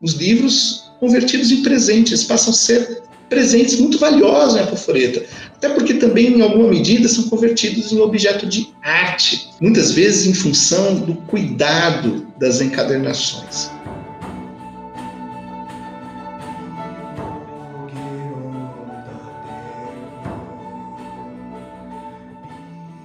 os livros convertidos em presentes, passam a ser presentes muito valiosos na Apoforeta, até porque também, em alguma medida, são convertidos em objeto de arte, muitas vezes em função do cuidado das encadernações.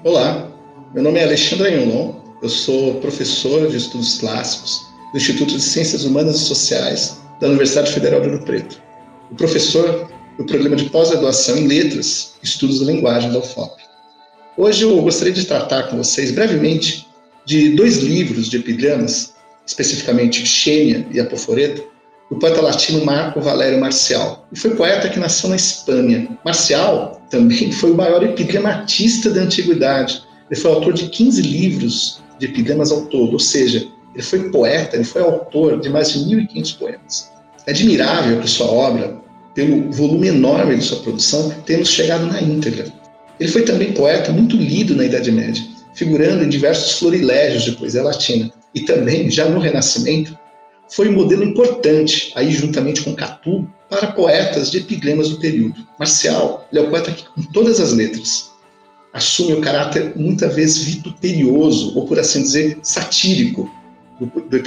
Olá, meu nome é Alexandre Ayolon, eu sou professor de estudos clássicos do Instituto de Ciências Humanas e Sociais da Universidade Federal de Ouro Preto. O professor do programa de pós-graduação em Letras e Estudos da Linguagem da UFOP. Hoje eu gostaria de tratar com vocês brevemente de dois livros de epigramas, especificamente Xênia e Apoforeta, do poeta latino Marco Valério Marcial. E foi poeta que nasceu na Espanha. Marcial também foi o maior epigramatista da antiguidade. Ele foi autor de 15 livros de epigramas ao todo, ou seja, ele foi poeta, ele foi autor de mais de 1.500 poemas. É admirável que sua obra, pelo volume enorme de sua produção, tenha chegado na íntegra. Ele foi também poeta muito lido na Idade Média, figurando em diversos florilégios de poesia latina. E também, já no Renascimento, foi um modelo importante, aí juntamente com Catu, para poetas de epigramas do período. Marcial ele é o poeta que, com todas as letras, assume o caráter muitas vezes vituperioso, ou por assim dizer, satírico do, do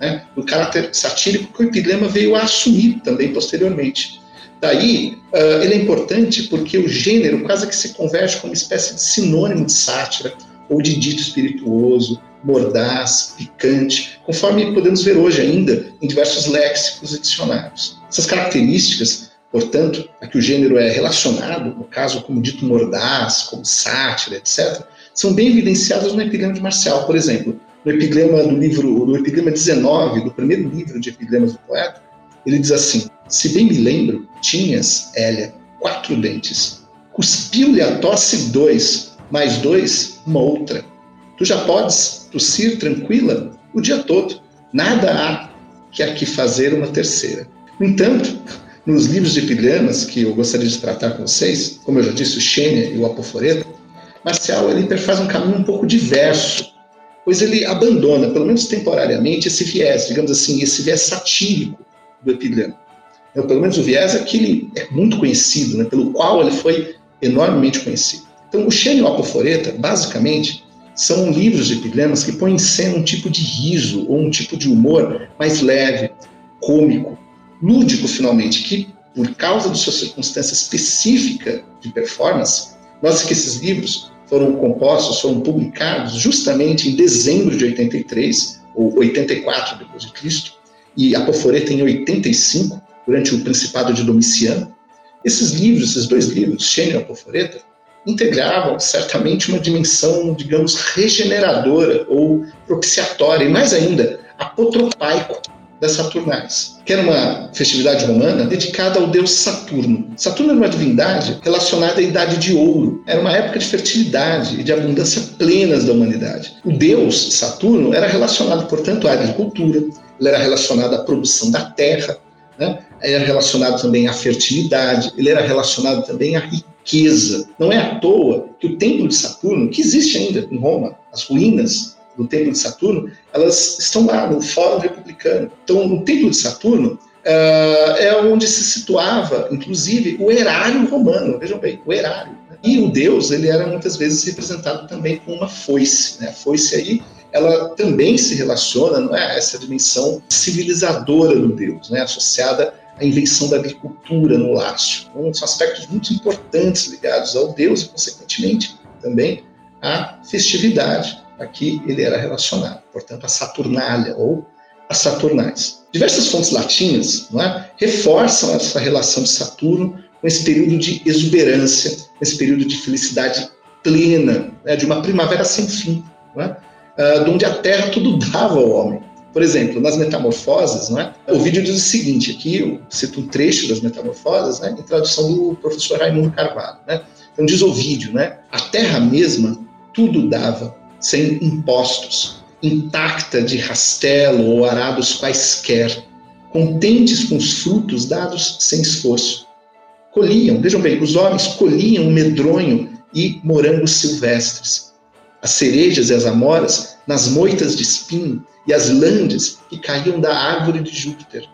né? o caráter satírico que o epigrama veio a assumir também posteriormente. Daí, uh, ele é importante porque o gênero quase que se converte como uma espécie de sinônimo de sátira, ou de dito espirituoso, mordaz, picante, conforme podemos ver hoje ainda em diversos léxicos e dicionários. Essas características, portanto, a que o gênero é relacionado, no caso como dito mordaz, como sátira, etc., são bem evidenciadas no epigrama de Marcial, por exemplo, no epigrama do livro, no epigrama 19, do primeiro livro de epigramas do poeta, ele diz assim: Se bem me lembro, tinhas, Hélia, quatro dentes. Cuspiu-lhe a tosse dois, mais dois, uma outra. Tu já podes tossir tranquila o dia todo. Nada há que aqui fazer uma terceira. No entanto, nos livros de epigramas que eu gostaria de tratar com vocês, como eu já disse, o Xênia e o Apoforeta, Marcial ele perfaz um caminho um pouco diverso pois ele abandona, pelo menos temporariamente, esse viés, digamos assim, esse viés satírico do epigrama. Então, pelo menos o viés é que ele é muito conhecido, né, pelo qual ele foi enormemente conhecido. Então, o Xênio Apoforeta, basicamente, são livros de epigramas que põem em cena um tipo de riso ou um tipo de humor mais leve, cômico, lúdico, finalmente, que, por causa de sua circunstância específica de performance, nós que esses livros foram compostos, foram publicados justamente em dezembro de 83, ou 84 depois de Cristo, e Apoforeta em 85, durante o Principado de Domiciano. Esses livros, esses dois livros, Xênio e Apoforeta, integravam certamente uma dimensão, digamos, regeneradora ou propiciatória, e mais ainda, apotropaico das Saturnais, que era uma festividade romana dedicada ao deus Saturno. Saturno era uma divindade relacionada à idade de ouro. Era uma época de fertilidade e de abundância plenas da humanidade. O deus Saturno era relacionado, portanto, à agricultura, ele era relacionado à produção da terra, né? era relacionado também à fertilidade, ele era relacionado também à riqueza. Não é à toa que o templo de Saturno, que existe ainda em Roma, as ruínas do Templo de Saturno, elas estão lá no Fórum Republicano. Então, no Templo de Saturno uh, é onde se situava, inclusive, o erário romano. Vejam bem, o erário. Né? E o deus, ele era muitas vezes representado também com uma foice. Né? A foice aí, ela também se relaciona não é, a essa dimensão civilizadora do deus, né? associada à invenção da agricultura no Lácio. Então, são aspectos muito importantes ligados ao deus e, consequentemente, também à festividade Aqui ele era relacionado, portanto, a Saturnália ou a Saturnais. Diversas fontes latinas é, reforçam essa relação de Saturno com esse período de exuberância, esse período de felicidade plena, né, de uma primavera sem fim, é, uh, onde a Terra tudo dava ao homem. Por exemplo, nas Metamorfoses, é? o vídeo diz o seguinte: aqui eu cito um trecho das Metamorfoses, né, em tradução do professor Raimundo Carvalho. Né? Então, diz o vídeo: né, a Terra mesma tudo dava sem impostos, intacta de rastelo ou arados quaisquer, contentes com os frutos dados sem esforço. Colhiam, vejam bem, os homens colhiam medronho e morangos silvestres, as cerejas e as amoras nas moitas de espinho e as landes que caíam da árvore de Júpiter.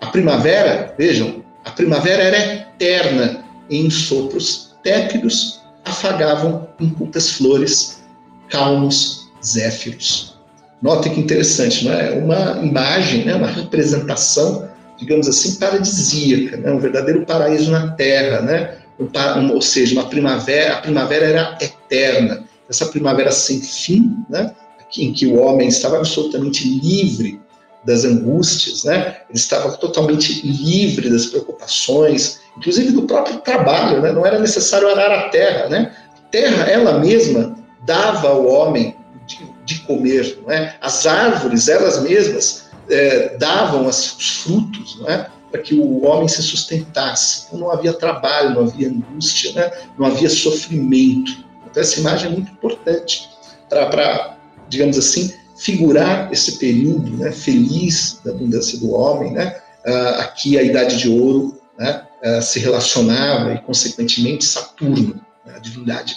A primavera, vejam, a primavera era eterna em sopros tépidos, afagavam em cultas flores, calmos zéfiros. Notem que interessante, não é? Uma imagem, né? uma representação, digamos assim, paradisíaca, né? um verdadeiro paraíso na terra, né? Um, ou seja, uma primavera, a primavera era eterna, essa primavera sem fim, né? em que o homem estava absolutamente livre das angústias, né? Ele estava totalmente livre das preocupações, inclusive do próprio trabalho, né? Não era necessário arar a terra, né? A terra, ela mesma, dava ao homem de, de comer, não é? As árvores, elas mesmas, é, davam as, os frutos, não é? Para que o homem se sustentasse. Então não havia trabalho, não havia angústia, né? Não havia sofrimento. Então essa imagem é muito importante para, digamos assim, figurar esse período né, feliz da abundância do homem, né, uh, aqui a Idade de Ouro né, uh, se relacionava e, consequentemente, Saturno, né, a divindade,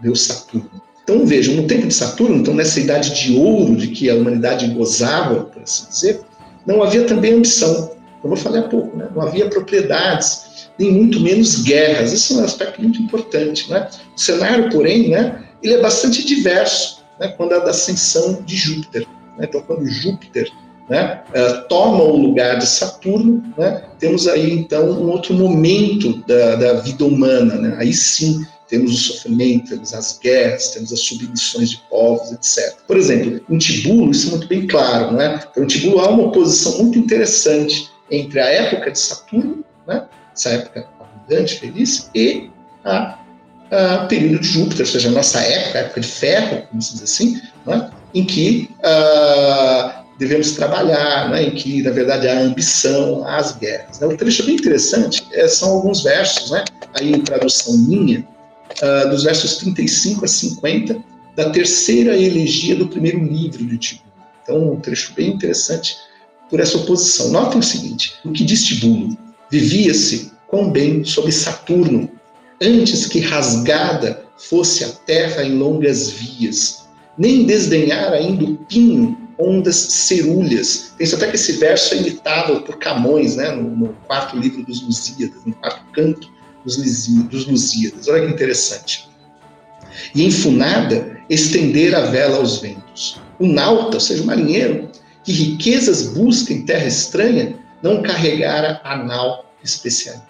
Deus Saturno. Então, vejam, no tempo de Saturno, então, nessa Idade de Ouro de que a humanidade gozava, por assim dizer, não havia também ambição, como eu falei há pouco, né, não havia propriedades, nem muito menos guerras. Esse é um aspecto muito importante. Né? O cenário, porém, né, ele é bastante diverso né, quando é da ascensão de Júpiter. Né? Então, quando Júpiter né, uh, toma o lugar de Saturno, né, temos aí então um outro momento da, da vida humana. Né? Aí sim temos o sofrimento, temos as guerras, temos as submissões de povos, etc. Por exemplo, em Tibulo, isso é muito bem claro. Né? Então, em Tibulo há uma oposição muito interessante entre a época de Saturno, né, essa época abundante, feliz, e a uh, período de Júpiter, ou seja, a nossa época, a época de ferro, como se diz assim, né, em que uh, devemos trabalhar, né, em que, na verdade, há ambição, há as guerras. Né. O trecho bem interessante é, são alguns versos, né, aí em tradução minha, uh, dos versos 35 a 50, da terceira elegia do primeiro livro de Tibulo. Então, um trecho bem interessante por essa oposição. Notem o seguinte: o que diz Tibulo? Vivia-se com bem sob Saturno, antes que rasgada fosse a terra em longas vias, nem desdenhar ainda o pinho ondas cerúleas. Penso até que esse verso é imitado por Camões, né, no, no quarto livro dos Lusíadas, no quarto canto dos, Lusíadas. Olha que interessante. E enfunada, estender a vela aos ventos. O nauta, ou seja, o marinheiro, que riquezas busca em terra estranha, não carregara a nau especialista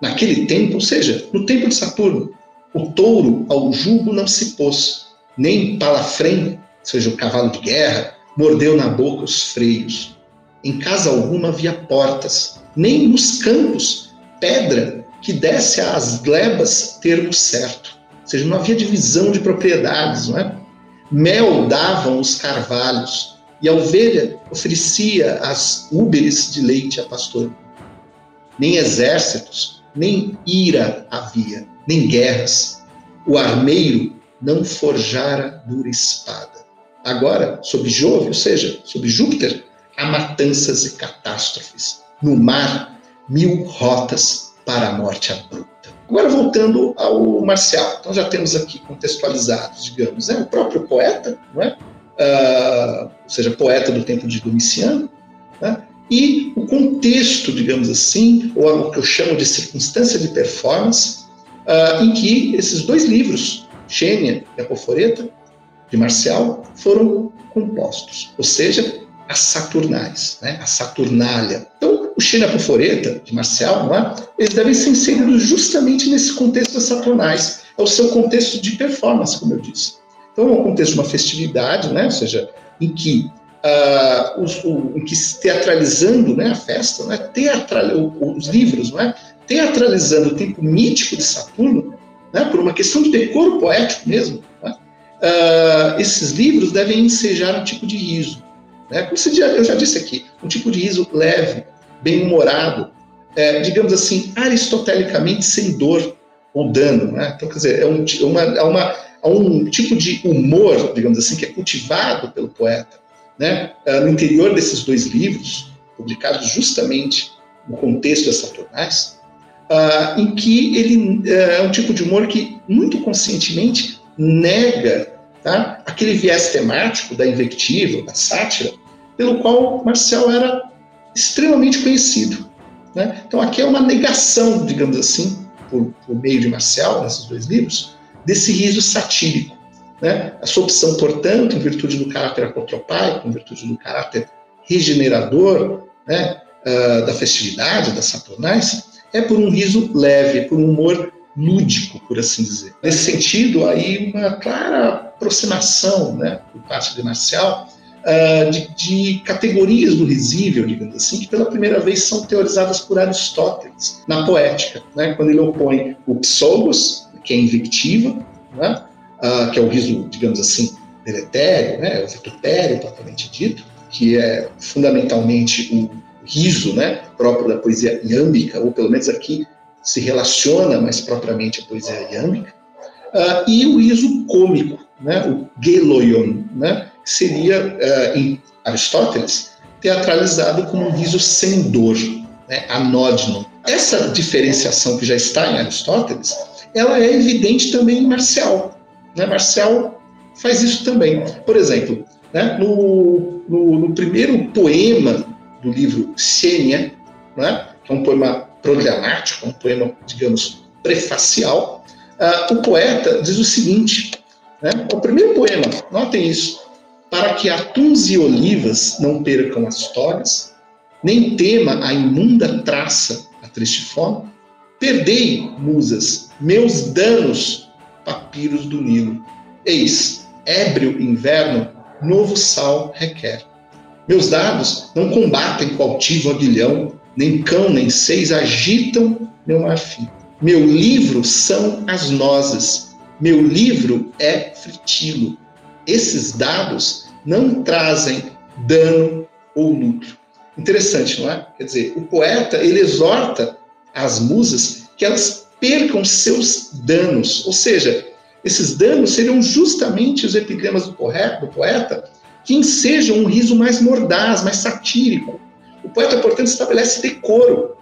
naquele tempo, ou seja, no tempo de Saturno, o touro ao jugo não se pôs, nem palafrém, ou seja, o cavalo de guerra, mordeu na boca os freios. Em casa alguma havia portas, nem nos campos pedra que desse às glebas termo certo. Ou seja, não havia divisão de propriedades, não é? Mel davam os carvalhos, e a ovelha oferecia as úberes de leite a pastor. Nem exércitos, nem ira havia, nem guerras. O armeiro não forjara dura espada. Agora, sob Jove, ou seja, sob Júpiter, há matanças e catástrofes. No mar, mil rotas para a morte abrupta. Agora, voltando ao Marcial. Então, já temos aqui contextualizados, digamos, né? o próprio poeta, não é? Uh, ou seja, poeta do tempo de Domiciano, né? e o contexto, digamos assim, ou o que eu chamo de circunstância de performance, uh, em que esses dois livros, Xênia e Apoforeta, de Marcial, foram compostos, ou seja, as Saturnais, né? a Saturnália. Então, o Xênia e Apoforeta, de Marcial, é? eles devem ser inseridos justamente nesse contexto das Saturnais, é o seu contexto de performance, como eu disse. Então, é um contexto de uma festividade, né? ou seja, em que uh, os, o, que teatralizando né, a festa, né, teatral, os livros, né, teatralizando o tempo mítico de Saturno, né, por uma questão de decoro poético mesmo, né, uh, esses livros devem ensejar um tipo de riso. Né, como eu já disse aqui, um tipo de riso leve, bem-humorado, é, digamos assim, aristotelicamente sem dor ou dano. Né? Então, quer dizer, é, um, uma, é uma, é um tipo de humor, digamos assim, que é cultivado pelo poeta né, ah, no interior desses dois livros, publicados justamente no contexto das Saturnais, uh, em que ele uh, é um tipo de humor que muito conscientemente nega tá, aquele viés temático da invectiva, da sátira, pelo qual Marcel era extremamente conhecido. Né? Então aqui é uma negação, digamos assim, por, por meio de Marcial, nesses dois livros, desse riso satírico. Né? A sua opção, portanto, em virtude do caráter apotropaico, em virtude do caráter regenerador né, uh, da festividade, das Saturnais, é por um riso leve, por um humor lúdico, por assim dizer. Nesse sentido, aí uma clara aproximação, né, por parte de Marcial, uh, de, de, categorias do risível, digamos assim, que pela primeira vez são teorizadas por Aristóteles na poética, né, quando ele opõe o psogos, que é invectiva, né, uh, que é o riso, digamos assim, deletério, né, o vitupério propriamente dito, que é fundamentalmente o riso né, próprio da poesia iâmbica, ou pelo menos aqui se relaciona mais propriamente à poesia iâmbica, uh, e o riso cômico, né, o geloion, né, seria, uh, em Aristóteles, teatralizado como um riso sem dor, né, anódino. Essa diferenciação que já está em Aristóteles, ela é evidente também em Marcial. Né? Marcial faz isso também. Por exemplo, né, no, no, no primeiro poema do livro Xênia, né, que é um poema programático, um poema, digamos, prefacial, uh, o poeta diz o seguinte, né, o primeiro poema, notem isso, para que atuns e olivas não percam as togas, nem tema a imunda traça a triste fome, perdei, musas, meus danos, papiros do Nilo. Eis, ébrio inverno, novo sal requer. Meus dados não combatem com altivo aguilhão, nem cão, nem seis agitam meu marfim. Meu livro são as nozes, meu livro é fritilo. Esses dados não trazem dano ou lucro. Interessante, não é? Quer dizer, o poeta ele exorta as musas que elas percam seus danos, ou seja, esses danos seriam justamente os epigramas do do poeta que ensejam um riso mais mordaz, mais satírico. O poeta, portanto, estabelece decoro.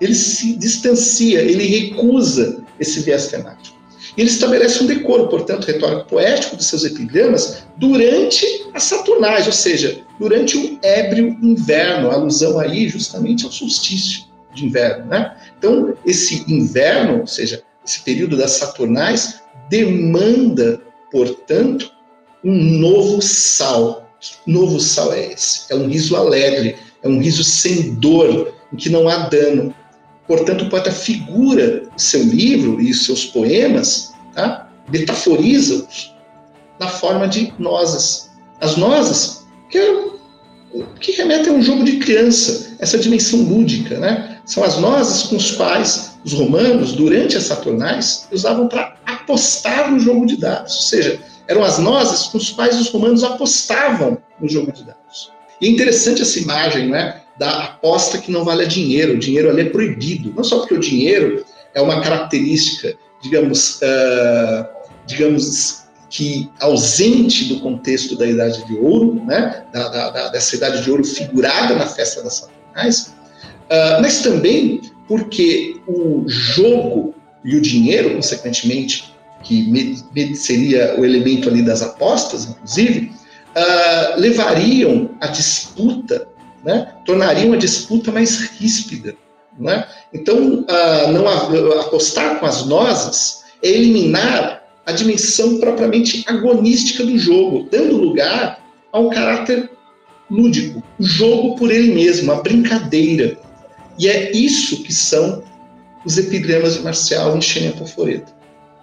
Ele se distancia, ele recusa esse viés temático. Ele estabelece um decoro, portanto, retórico poético dos seus epigramas durante as Saturnais, ou seja, durante o ébrio inverno, alusão aí justamente ao solstício de inverno. Né? Então, esse inverno, ou seja, esse período das Saturnais, demanda, portanto, um novo sal. Que novo sal é esse? É um riso alegre, é um riso sem dor, em que não há dano. Portanto, o poeta figura seu livro e seus poemas, tá? metaforiza-os na forma de nozes. As nozes, que, é, que remetem a um jogo de criança, essa dimensão lúdica. Né? São as nozes com os quais os romanos, durante as Saturnais, usavam para apostar no jogo de dados. Ou seja, eram as nozes com os quais os romanos apostavam no jogo de dados. E é interessante essa imagem né, da aposta que não vale dinheiro. O dinheiro ali é proibido. Não só porque o dinheiro é uma característica, digamos, uh, digamos que ausente do contexto da Idade de Ouro, né, da, da, dessa Idade de Ouro figurada na festa das Saturnais, uh, mas também porque o jogo e o dinheiro, consequentemente, que seria o elemento ali das apostas, inclusive, uh, levariam a disputa, né, tornariam a disputa mais ríspida. Né? Então, não apostar com as nozes é eliminar a dimensão propriamente agonística do jogo, dando lugar a um caráter lúdico, o jogo por ele mesmo, a brincadeira. E é isso que são os epigramas de Marcial em Xênia Poforeta.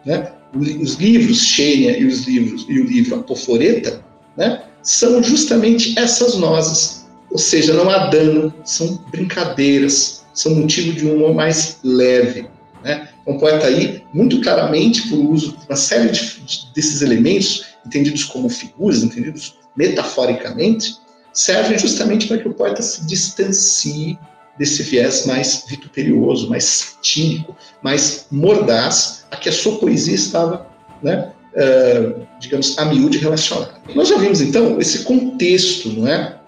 Né? Os livros Xênia e os livros e o livro Apoforeta, né, são justamente essas nozes. Ou seja, não há dano, são brincadeiras, são motivo de um humor mais leve. Né? Um poeta aí, muito claramente, por uso de uma série de, de, desses elementos, entendidos como figuras, entendidos metaforicamente, servem justamente para que o poeta se distancie desse viés mais vituperioso, mais satírico, mais mordaz, a que a sua poesia estava, né, uh, digamos, a miúde relacionada. Nós já vimos, então, esse contexto não é,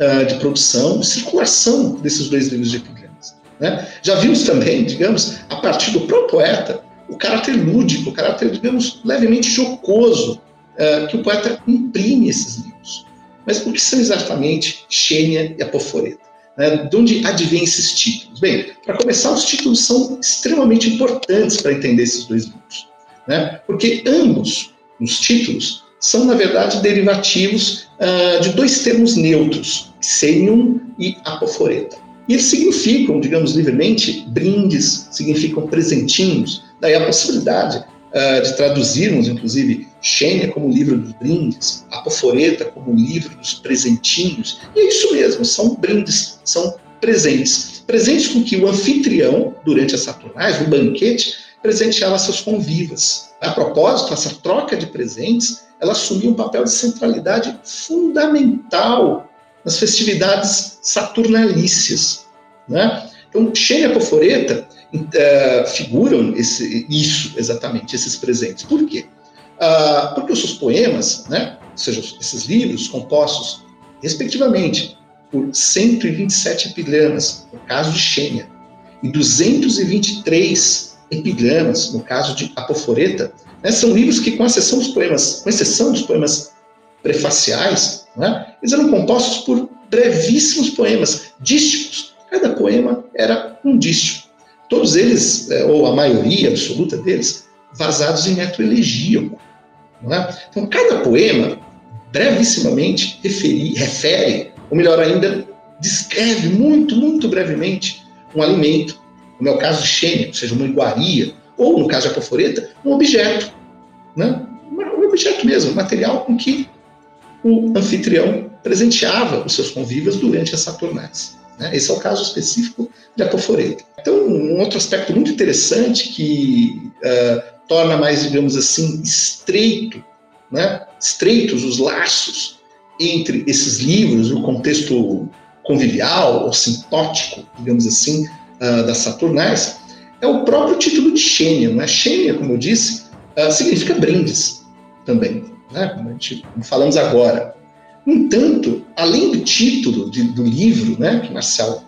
uh, de produção, de circulação desses dois livros de epigramas. Né? Já vimos também, digamos, a partir do próprio poeta, o caráter lúdico, o caráter, digamos, levemente jocoso uh, que o poeta imprime esses livros. Mas o que são exatamente Xênia e Apoforeta? Né? De onde advêm esses títulos? Bem, para começar, os títulos são extremamente importantes para entender esses dois livros, né? porque ambos os títulos são, na verdade, derivativos uh, de dois termos neutros, xenium e apoforeta. E eles significam, digamos livremente, brindes, significam presentinhos. Daí a possibilidade uh, de traduzirmos, inclusive, Xênia como livro dos brindes, Apoforeta como livro dos presentinhos. E é isso mesmo, são brindes, são presentes. Presentes com que o anfitrião, durante as Saturnais, no banquete, presenteava seus convivas. A propósito, essa troca de presentes, ela assumia um papel de centralidade fundamental nas festividades saturnalícias. Né? Então, Xênia e Apoforeta uh, figuram esse, isso exatamente, esses presentes. Por quê? Uh, porque os seus poemas, né, ou seja, esses livros compostos, respectivamente, por 127 epigramas, no caso de Xênia, e 223 epigramas, no caso de Apoforeta, né, são livros que, com exceção dos poemas, com exceção dos poemas prefaciais, né, eles eram compostos por brevíssimos poemas dísticos. Cada poema era um dístico. Todos eles, é, ou a maioria absoluta deles, vazados em método elegíaco. É? Então, cada poema, brevissimamente, referi, refere, ou melhor ainda, descreve muito, muito brevemente um alimento, como é o caso Xênia, ou seja, uma iguaria, ou, no caso de Apoforeta, um objeto. Né? Um objeto mesmo, um material com que o anfitrião presenteava os seus convivas durante as Saturnais. Né? Esse é o caso específico de Apoforeta. Então, um outro aspecto muito interessante que uh, torna mais, digamos assim, estreito, né? estreitos os laços entre esses livros, o contexto convivial ou sintótico, digamos assim, uh, das Saturnais, é o próprio título de Xênia. Né? Xênia, como eu disse, uh, significa brindes também, né? como, gente, como falamos agora. No entanto, além do título de, do livro, né, que Marcel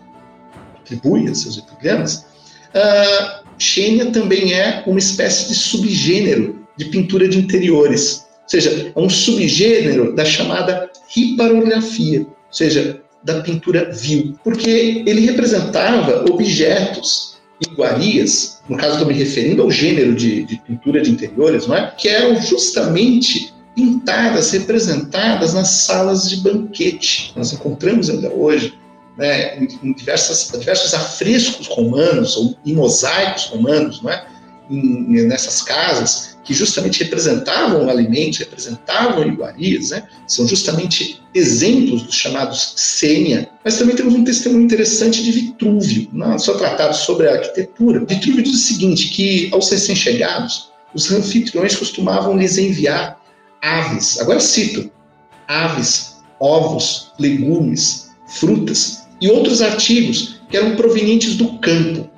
atribui a seus epigramas, uh, Xênia também é uma espécie de subgênero de pintura de interiores, ou seja, é um subgênero da chamada riparografia, ou seja, da pintura vil, porque ele representava objetos iguarias, no caso estou me referindo ao gênero de, de pintura de interiores, não é? que eram justamente pintadas, representadas nas salas de banquete. Nós encontramos ainda hoje né, em, diversas, diversos afrescos romanos ou em mosaicos romanos, não é? Em, nessas casas, que justamente representavam o alimento, representavam iguarias, né? são justamente exemplos dos chamados Sênia. Mas também temos um testemunho interessante de Vitrúvio, no seu tratado sobre a arquitetura. Vitrúvio diz o seguinte, que aos recém-chegados, os anfitriões costumavam lhes enviar aves, agora cito, aves, ovos, legumes, frutas e outros artigos que eram provenientes do campo.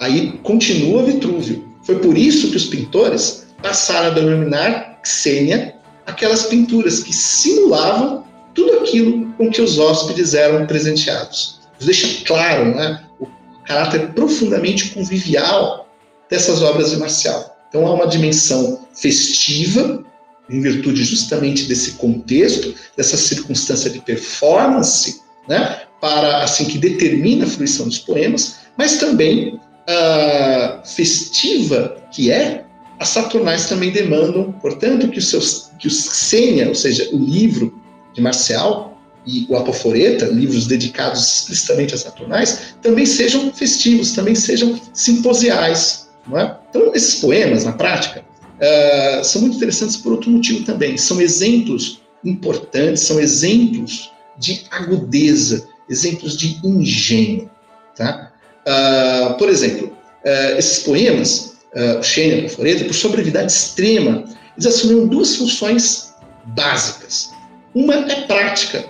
Aí continua Vitrúvio. Foi por isso que os pintores passaram a denominar Xênia aquelas pinturas que simulavam tudo aquilo com que os hóspedes eram presenteados. Isso deixa claro né, o caráter profundamente convivial dessas obras de Marcial. Então há uma dimensão festiva, em virtude justamente desse contexto, dessa circunstância de performance, né, para assim que determina a fruição dos poemas, mas também a festiva que é, as Saturnais também demandam, portanto, que os seus que os Xenia, ou seja, o livro de Marcial e o Apoforeta, livros dedicados explicitamente às Saturnais, também sejam festivos, também sejam simposiais. É? Então, esses poemas, na prática, uh, são muito interessantes por outro motivo também. São exemplos importantes, são exemplos de agudeza, exemplos de engenho. Tá? Uh, por exemplo, uh, esses poemas, uh, e a Floreta, por sua brevidade extrema, eles assumiram duas funções básicas. Uma é prática,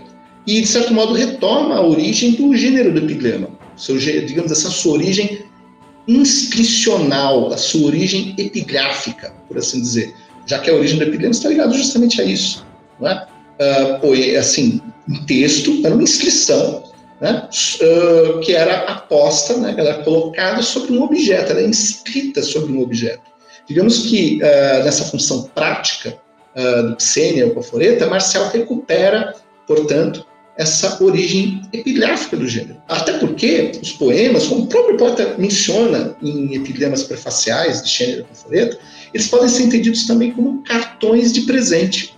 e de certo modo retoma a origem do gênero do epigrama, seu, digamos assim, a sua origem inscricional, a sua origem epigráfica, por assim dizer, já que a origem do epigrama está ligada justamente a isso. Não é? uh, assim, um texto, era uma inscrição, né, uh, que era aposta, né, ela era colocada sobre um objeto, ela é inscrita sobre um objeto. Digamos que uh, nessa função prática uh, do Xenia ou Coforeta, Marcial recupera, portanto, essa origem epigráfica do gênero. Até porque os poemas, como o próprio poeta menciona em Epigramas Prefaciais de Schender e Conforeto, eles podem ser entendidos também como cartões de presente.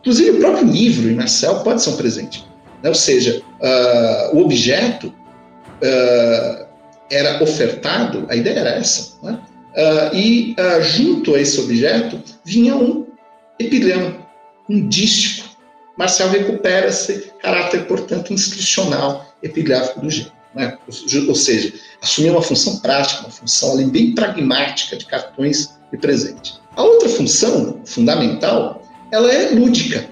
Inclusive, o próprio livro, em Marcel, pode ser um presente. Né? Ou seja, uh, o objeto uh, era ofertado, a ideia era essa, né? uh, e junto a esse objeto vinha um epigrama, um dístico. Marcel recupera esse caráter, portanto, institucional epigráfico do gênero. Né? Ou seja, assumir uma função prática, uma função ali bem pragmática de cartões de presente. A outra função fundamental, ela é lúdica.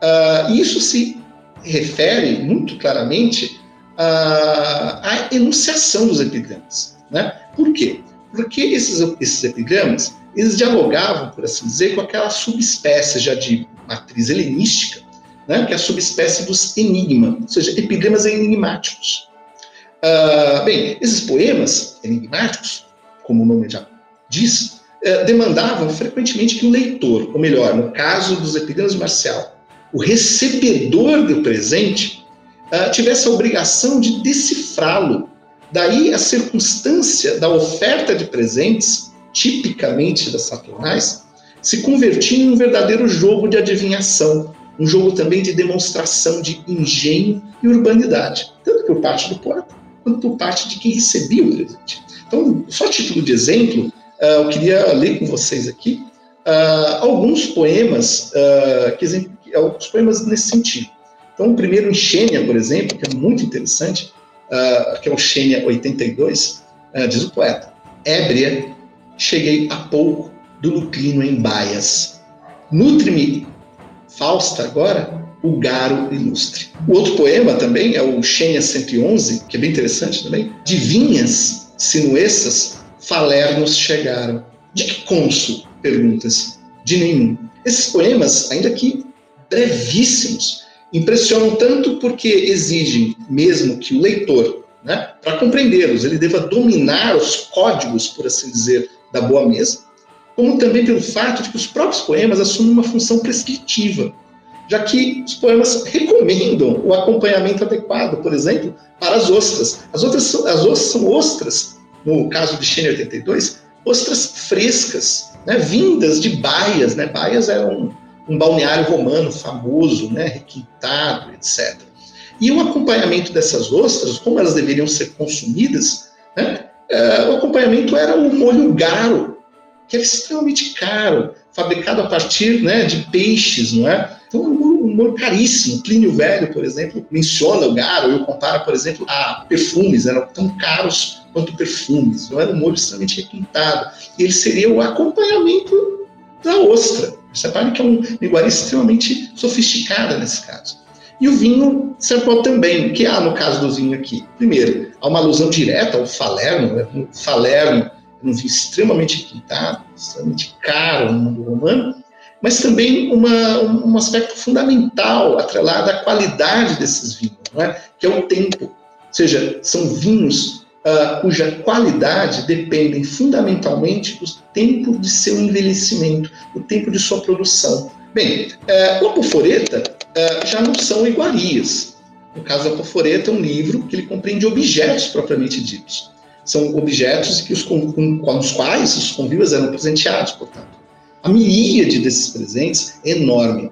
Uh, isso se refere muito claramente uh, à enunciação dos epigramas. Né? Por quê? Porque esses, esses epigramas, eles dialogavam, por assim dizer, com aquela subespécie já de matriz helenística, né? que é a subespécie dos enigma, ou seja, epigramas enigmáticos. Uh, bem, esses poemas enigmáticos, como o nome já diz, uh, demandavam frequentemente que o leitor, ou melhor, no caso dos epigramas de Marcial, o recebedor do presente, uh, tivesse a obrigação de decifrá-lo. Daí a circunstância da oferta de presentes, tipicamente das Saturnais, se convertia em um verdadeiro jogo de adivinhação, um jogo também de demonstração de engenho e urbanidade, tanto por parte do poeta quanto por parte de quem recebia o presente. Então, só título de exemplo, uh, eu queria ler com vocês aqui uh, alguns poemas, que, alguns poemas nesse sentido. Então, o primeiro em por exemplo, que é muito interessante, que é o Xênia 82, diz o poeta: Ébria, cheguei há pouco do Luclino em Baias. Nutre-me, Fausta, agora, o Garo Ilustre. O outro poema também é o Xenia 111, que é bem interessante também. De vinhas sinuessas, falernos chegaram. De que cônsul? Perguntas. De nenhum. Esses poemas, ainda que brevíssimos, impressionam tanto porque exigem mesmo que o leitor, né, para compreendê-los, ele deva dominar os códigos, por assim dizer, da boa mesa, como também pelo fato de que os próprios poemas assumem uma função prescritiva já que os poemas recomendam o acompanhamento adequado, por exemplo, para as ostras. As, outras, as ostras são ostras, no caso de Xênia 82, ostras frescas, né, vindas de baias. Né? Baias era um, um balneário romano famoso, né, requintado, etc. E o acompanhamento dessas ostras, como elas deveriam ser consumidas, né, é, o acompanhamento era o molho garo, que era extremamente caro, fabricado a partir né, de peixes, não é? Então, um molho caríssimo. Plínio Velho, por exemplo, menciona o garo e compara, por exemplo, a perfumes, eram tão caros quanto perfumes. Não era um molho extremamente requintado. E ele seria o acompanhamento da ostra. Sabe que é um iguaria extremamente sofisticada nesse caso. E o vinho serpou também, que há no caso do vinho aqui. Primeiro, há uma alusão direta ao falerno, né? o falerno um vinho extremamente requintado, extremamente caro no mundo romano, mas também uma, um aspecto fundamental atrelado à qualidade desses vinhos, é? que é o tempo. Ou seja, são vinhos uh, cuja qualidade dependem fundamentalmente do tempo de seu envelhecimento, do tempo de sua produção. Bem, uh, o Apoforeta uh, já não são iguarias. No caso da Apoforeta, é um livro que ele compreende objetos propriamente ditos. São objetos que os, com, com os quais os convívios eram presenteados, portanto. A miríade desses presentes é enorme.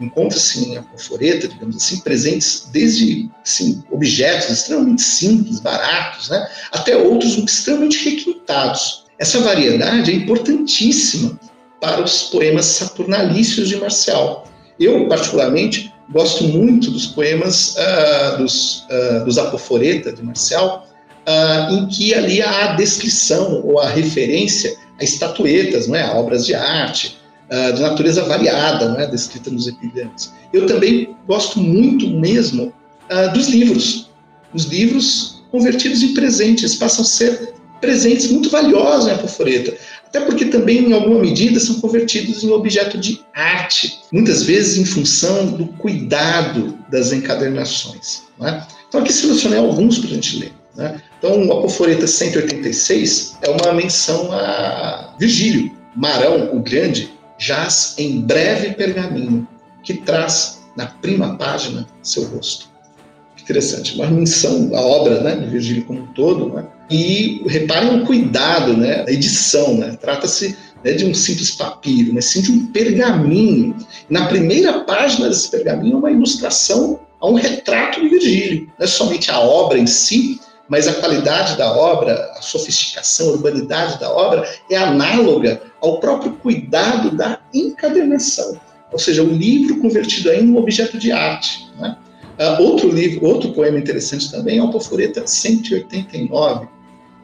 Encontra-se em Apoforeta, digamos assim, presentes desde assim, objetos extremamente simples, baratos, né, até outros extremamente requintados. Essa variedade é importantíssima para os poemas saturnalícios de Marcial. Eu, particularmente, gosto muito dos poemas uh, dos, uh, dos Apoforeta de Marcial, uh, em que ali há a descrição ou a referência a estatuetas, não é? a obras de arte, uh, de natureza variada, não é? descrita nos epigramas. Eu também gosto muito mesmo uh, dos livros. Os livros convertidos em presentes passam a ser presentes muito valiosos em Apoforeta, até porque também, em alguma medida, são convertidos em objeto de arte, muitas vezes em função do cuidado das encadernações. É? Então, aqui selecionei alguns para a gente ler. Né? Então, o Apoforeta 186 é uma menção a Virgílio. Marão, o Grande, jaz em breve pergaminho, que traz na prima página seu rosto. Interessante, uma menção à obra né, de Virgílio como um todo, né? e reparem o cuidado né, da edição, né? trata-se né, de um simples papiro, mas sim de um pergaminho. Na primeira página desse pergaminho, uma ilustração a um retrato de Virgílio. Não é somente a obra em si, mas a qualidade da obra, a sofisticação, a urbanidade da obra é análoga ao próprio cuidado da encadernação, ou seja, o livro convertido em um objeto de arte. Né? Uh, outro livro, outro poema interessante também é o Poforeta 189.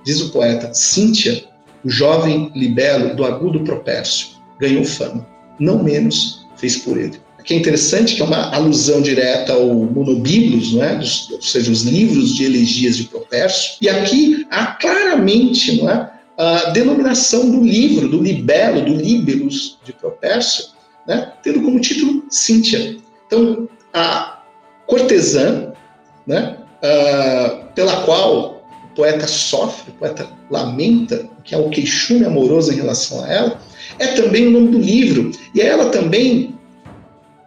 Diz o poeta, Cíntia, o jovem libelo do agudo propércio, ganhou fama, não menos fez por ele que é interessante, que é uma alusão direta ao Monobiblos, né, dos, ou seja, os livros de elegias de Propércio, e aqui há claramente não é, a denominação do livro, do libelo, do líbelos de Propércio, né, tendo como título Cíntia. Então, a cortesã, né, uh, pela qual o poeta sofre, o poeta lamenta, que é o queixume amoroso em relação a ela, é também o nome do livro, e é ela também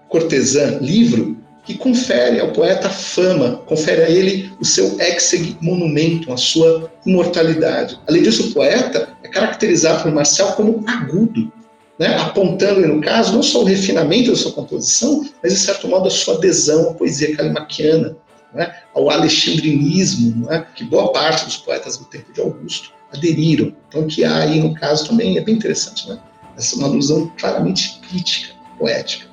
cortesã, livro, que confere ao poeta fama, confere a ele o seu exeg monumento, a sua imortalidade. Além disso, o poeta é caracterizado por Marcel como agudo, né? apontando, no caso, não só o refinamento da sua composição, mas, de certo modo, a sua adesão à poesia calimaquiana, né? ao alexandrinismo, né? que boa parte dos poetas do tempo de Augusto aderiram. Então, que há aí, no caso, também é bem interessante. Né? Essa é uma alusão claramente crítica, poética.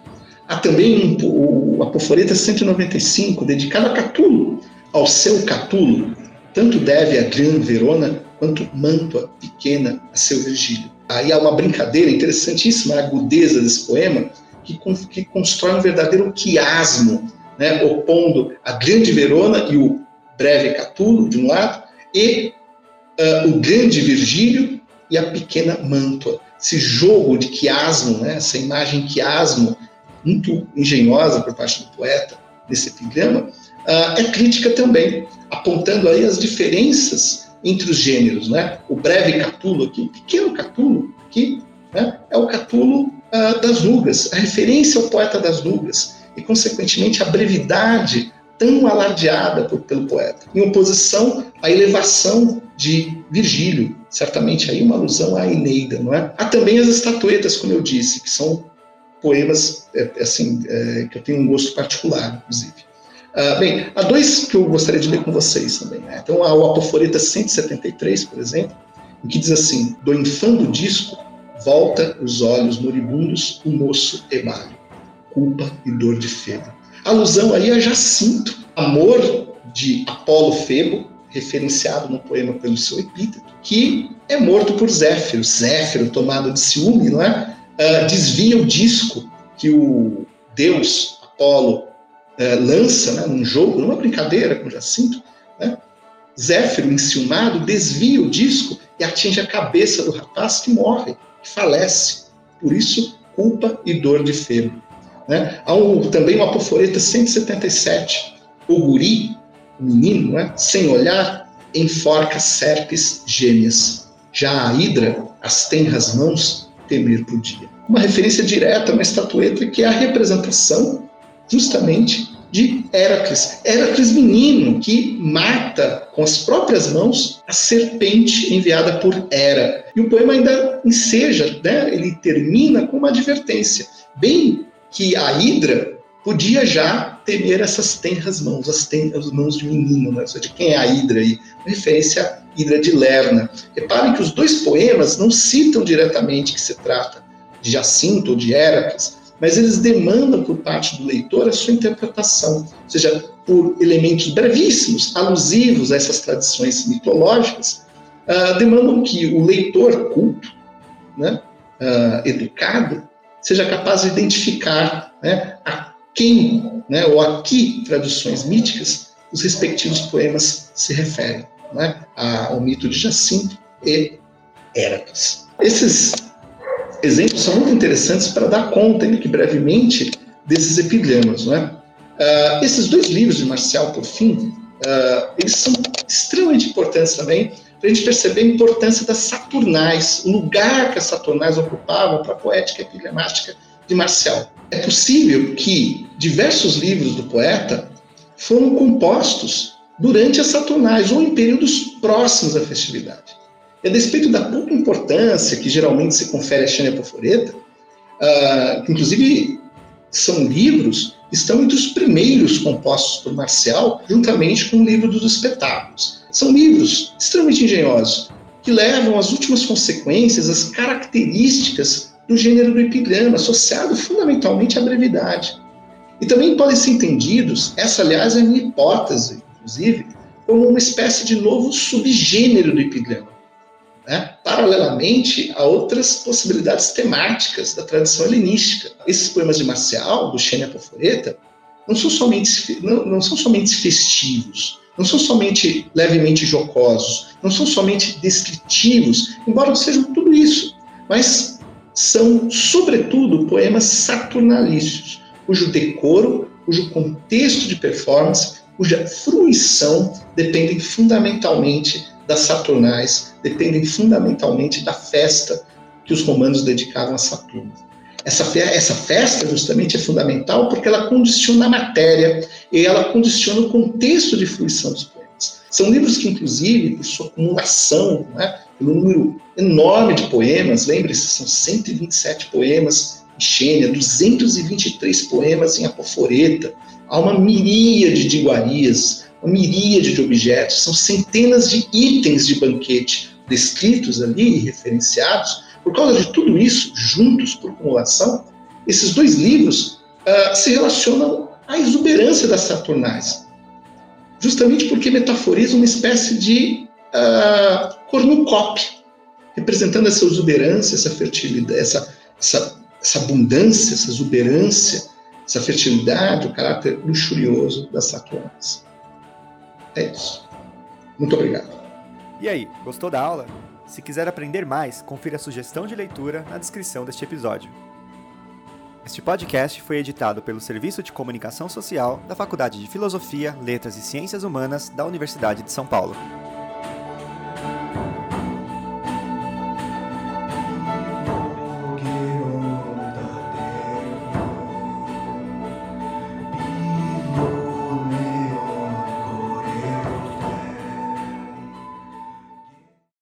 Há também um, a Poforeta 195, dedicada a Catulo, ao seu Catulo. Tanto deve a Gran Verona quanto Mantua pequena a seu Virgílio. Aí há uma brincadeira interessantíssima, a agudeza desse poema, que, que constrói um verdadeiro quiasmo, né, opondo a Grande Verona e o breve Catulo, de um lado, e uh, o grande Virgílio e a pequena Mantua. Esse jogo de quiasmo, né, essa imagem quiasmo muito engenhosa por parte do poeta nesse epigrama, uh, é crítica também, apontando aí as diferenças entre os gêneros, né? O breve Catulo aqui, o pequeno Catulo aqui, né? É o Catulo uh, das Lugas, a referência ao poeta das Lugas e, consequentemente, a brevidade tão alardeada por, pelo poeta, em oposição à elevação de Virgílio, certamente aí uma alusão à Eneida, não é? Há também as estatuetas, como eu disse, que são poemas é, é, assim, é, que eu tenho um gosto particular, inclusive. Uh, bem, há dois que eu gostaria de ler com vocês também. Né? Então, há o Apoforeta 173, por exemplo, em que diz assim: Do infando disco, volta os olhos moribundos, o moço emalho, culpa e dor de Febo. Alusão aí a Jacinto, amor de Apolo Febo, referenciado no poema pelo seu epíteto, que é morto por Zéfiro. Zéfiro, tomado de ciúme, não é? Uh, desvia o disco que o deus Apolo uh, lança né, num jogo, numa brincadeira com Jacinto, né? Zéfiro, enciumado, desvia o disco e atinge a cabeça do rapaz que morre, que falece. Por isso, culpa e dor de Febo. Né? Há um, também uma apoforeta 177. O guri, o menino, né, sem olhar, enforca serpes gêmeas. Já a hidra, as tenras mãos, temer podia. Uma referência direta a uma estatueta que é a representação justamente de Heracles. Heracles menino que mata com as próprias mãos a serpente enviada por Hera. E o poema ainda enseja, né? ele termina com uma advertência, bem que a Hidra podia já temer essas tenras mãos, as, tenras mãos de menino, né? de quem é a Hidra aí? Referência à Hidra de Lerna. Reparem que os dois poemas não citam diretamente que se trata de Jacinto ou de Heracles, mas eles demandam por parte do leitor a sua interpretação, ou seja, por elementos brevíssimos, alusivos a essas tradições mitológicas, uh, demandam que o leitor culto, né, uh, educado, seja capaz de identificar né, a quem, né, ou a que tradições míticas os respectivos poemas se referem, né, ao mito de Jacinto e Heracles. Esses exemplos são muito interessantes para dar conta, que brevemente, desses epigramas. Né? Uh, esses dois livros de Marcial, por fim, uh, eles são extremamente importantes também para a gente perceber a importância das Saturnais, o lugar que as Saturnais ocupavam para a poética epigramática de Marcial. É possível que diversos livros do poeta foram compostos durante as Saturnais ou em períodos próximos à festividade. E a despeito da pouca importância que geralmente se confere a Xênia Poforeta, uh, inclusive são livros estão entre os primeiros compostos por Marcial, juntamente com o livro dos espetáculos. São livros extremamente engenhosos, que levam às últimas consequências as características do gênero do epigrama, associado fundamentalmente à brevidade. E também podem ser entendidos, essa aliás é minha hipótese, inclusive, como uma espécie de novo subgênero do epigrama, né? paralelamente a outras possibilidades temáticas da tradição helenística. Esses poemas de Marcial, do Xênia Poforeta, não são somente, não, não são somente festivos, não são somente levemente jocosos, não são somente descritivos, embora sejam tudo isso, mas são, sobretudo, poemas saturnalícios, cujo decoro, cujo contexto de performance, cuja fruição dependem fundamentalmente das Saturnais, dependem fundamentalmente da festa que os romanos dedicavam a Saturno. Essa, fe essa festa, justamente, é fundamental porque ela condiciona a matéria e ela condiciona o contexto de fruição dos poemas. São livros que, inclusive, por sua acumulação, né, pelo número enorme de poemas, lembre-se, são 127 poemas em Xênia, 223 poemas em Apoforeta, há uma miríade de iguarias, uma miríade de objetos, são centenas de itens de banquete descritos ali e referenciados. Por causa de tudo isso, juntos, por acumulação, esses dois livros uh, se relacionam à exuberância das Saturnais, justamente porque metaforizam uma espécie de uh, cornucópia, representando essa exuberância, essa fertilidade, essa, essa, essa abundância, essa exuberância, essa fertilidade, o caráter luxurioso das Saturnas. É isso. Muito obrigado. E aí, gostou da aula? Se quiser aprender mais, confira a sugestão de leitura na descrição deste episódio. Este podcast foi editado pelo Serviço de Comunicação Social da Faculdade de Filosofia, Letras e Ciências Humanas da Universidade de São Paulo.